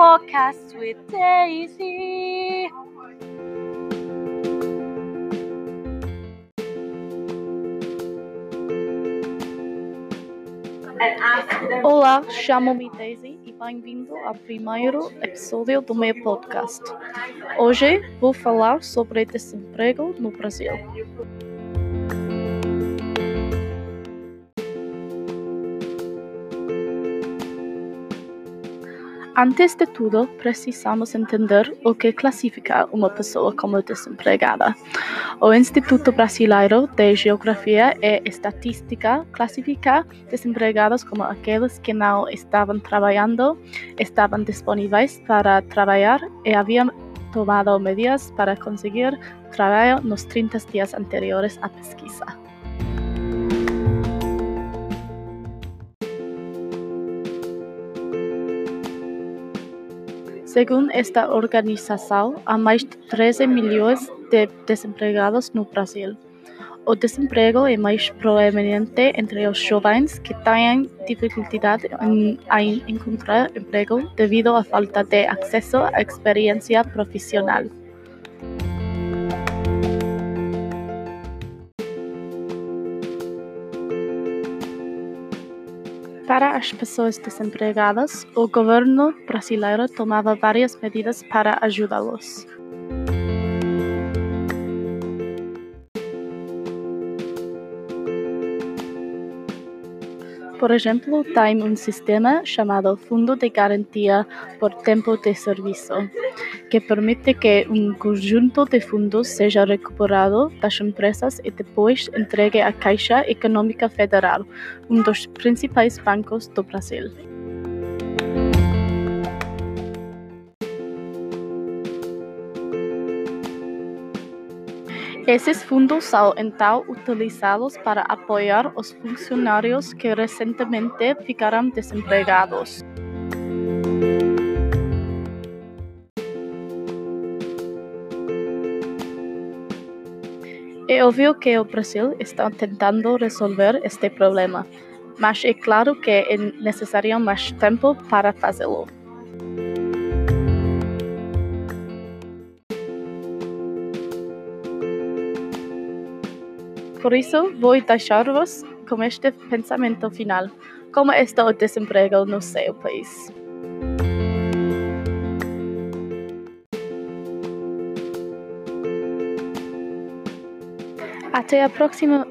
podcast with Daisy. Olá, chamo-me Daisy e bem-vindo ao primeiro episódio do meu podcast. Hoje vou falar sobre desemprego no Brasil. Antes de tudo, precisamos entender o que classifica uma pessoa como desempregada. O Instituto Brasileiro de Geografia e Estatística classifica desempregados como aqueles que não estavam trabalhando, estavam disponíveis para trabalhar e haviam tomado medidas para conseguir trabalho nos 30 dias anteriores à pesquisa. Segundo esta organização, há mais de 13 milhões de desempregados no Brasil. O desemprego é mais proeminente entre os jovens que têm dificuldade em, em encontrar emprego devido à falta de acesso à experiência profissional. Para as pessoas desempregadas, o governo brasileiro tomava várias medidas para ajudá-los. Por ejemplo, tiene un sistema llamado Fondo de Garantía por Tiempo de Servicio, que permite que un conjunto de fondos sea recuperado das empresas y después entregue a Caixa Económica Federal, uno de los principales bancos do Brasil. Esses fundos são então utilizados para apoiar os funcionários que recentemente ficaram desempregados. É óbvio que o Brasil está tentando resolver este problema, mas é claro que é necessário mais tempo para fazê-lo. Por isso, vou deixar-vos com este pensamento final: como está o desemprego no seu país? Até a próxima